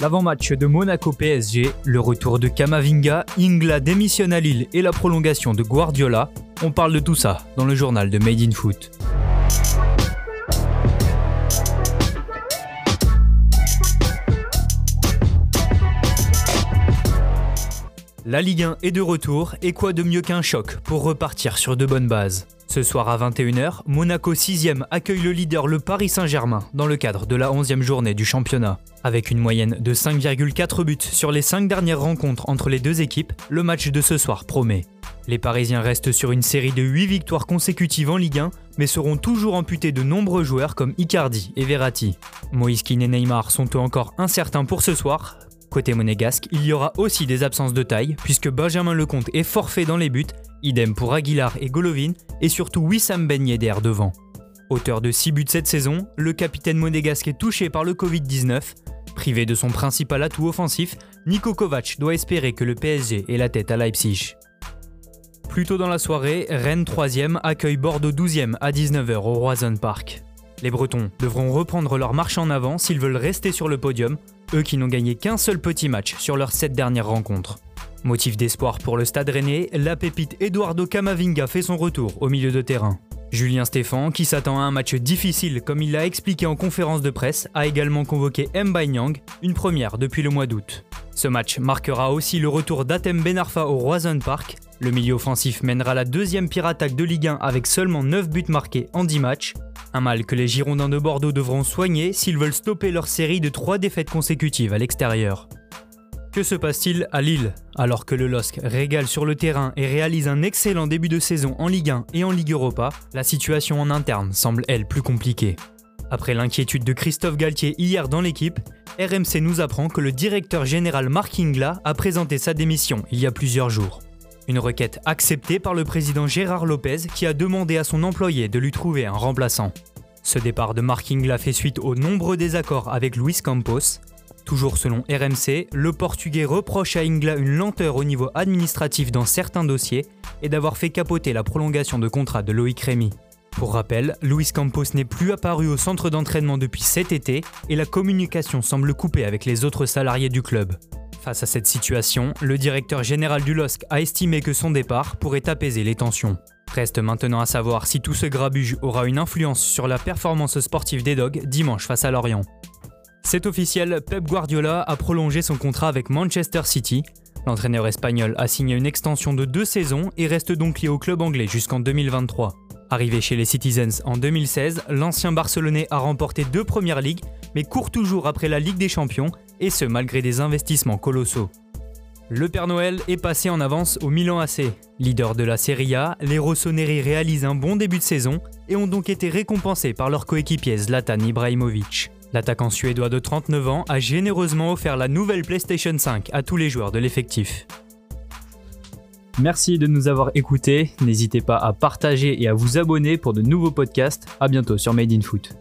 L'avant-match de Monaco PSG, le retour de Kamavinga, Ingla démissionne à Lille et la prolongation de Guardiola, on parle de tout ça dans le journal de Made in Foot. La Ligue 1 est de retour et quoi de mieux qu'un choc pour repartir sur de bonnes bases? Ce soir à 21h, Monaco 6ème accueille le leader le Paris Saint-Germain dans le cadre de la 11e journée du championnat. Avec une moyenne de 5,4 buts sur les 5 dernières rencontres entre les deux équipes, le match de ce soir promet. Les Parisiens restent sur une série de 8 victoires consécutives en Ligue 1, mais seront toujours amputés de nombreux joueurs comme Icardi et Verratti. Moïse et Neymar sont eux encore incertains pour ce soir, Côté monégasque, il y aura aussi des absences de taille, puisque Benjamin Lecomte est forfait dans les buts, idem pour Aguilar et Golovin, et surtout Wissam Ben Yedder devant. Auteur de 6 buts cette saison, le capitaine monégasque est touché par le Covid-19. Privé de son principal atout offensif, Niko Kovac doit espérer que le PSG ait la tête à Leipzig. Plus tôt dans la soirée, Rennes 3e accueille Bordeaux 12e à 19h au Roison Park. Les Bretons devront reprendre leur marche en avant s'ils veulent rester sur le podium, eux qui n'ont gagné qu'un seul petit match sur leurs 7 dernières rencontres. Motif d'espoir pour le stade rennais, la pépite Eduardo Camavinga fait son retour au milieu de terrain. Julien Stéphan, qui s'attend à un match difficile comme il l'a expliqué en conférence de presse, a également convoqué Mbai Nyang, une première depuis le mois d'août. Ce match marquera aussi le retour d'Atem Benarfa au Roison Park. Le milieu offensif mènera la deuxième pire attaque de Ligue 1 avec seulement 9 buts marqués en 10 matchs. Un mal que les Girondins de Bordeaux devront soigner s'ils veulent stopper leur série de 3 défaites consécutives à l'extérieur. Que se passe-t-il à Lille Alors que le LOSC régale sur le terrain et réalise un excellent début de saison en Ligue 1 et en Ligue Europa, la situation en interne semble elle plus compliquée. Après l'inquiétude de Christophe Galtier hier dans l'équipe, RMC nous apprend que le directeur général Mark Ingla a présenté sa démission il y a plusieurs jours. Une requête acceptée par le président Gérard Lopez qui a demandé à son employé de lui trouver un remplaçant. Ce départ de Mark Ingla fait suite aux nombreux désaccords avec Luis Campos. Toujours selon RMC, le Portugais reproche à Ingla une lenteur au niveau administratif dans certains dossiers et d'avoir fait capoter la prolongation de contrat de Loïc Rémy. Pour rappel, Luis Campos n'est plus apparu au centre d'entraînement depuis cet été et la communication semble coupée avec les autres salariés du club. Face à cette situation, le directeur général du LOSC a estimé que son départ pourrait apaiser les tensions. Reste maintenant à savoir si tout ce grabuge aura une influence sur la performance sportive des Dogs dimanche face à Lorient. C'est officiel, Pep Guardiola a prolongé son contrat avec Manchester City. L'entraîneur espagnol a signé une extension de deux saisons et reste donc lié au club anglais jusqu'en 2023. Arrivé chez les Citizens en 2016, l'ancien Barcelonais a remporté deux premières ligues, mais court toujours après la Ligue des Champions, et ce malgré des investissements colossaux. Le Père Noël est passé en avance au Milan AC. Leader de la Serie A, les Rossoneri réalisent un bon début de saison et ont donc été récompensés par leur coéquipier Zlatan Ibrahimovic. L'attaquant suédois de 39 ans a généreusement offert la nouvelle PlayStation 5 à tous les joueurs de l'effectif. Merci de nous avoir écoutés. N'hésitez pas à partager et à vous abonner pour de nouveaux podcasts. A bientôt sur Made in Foot.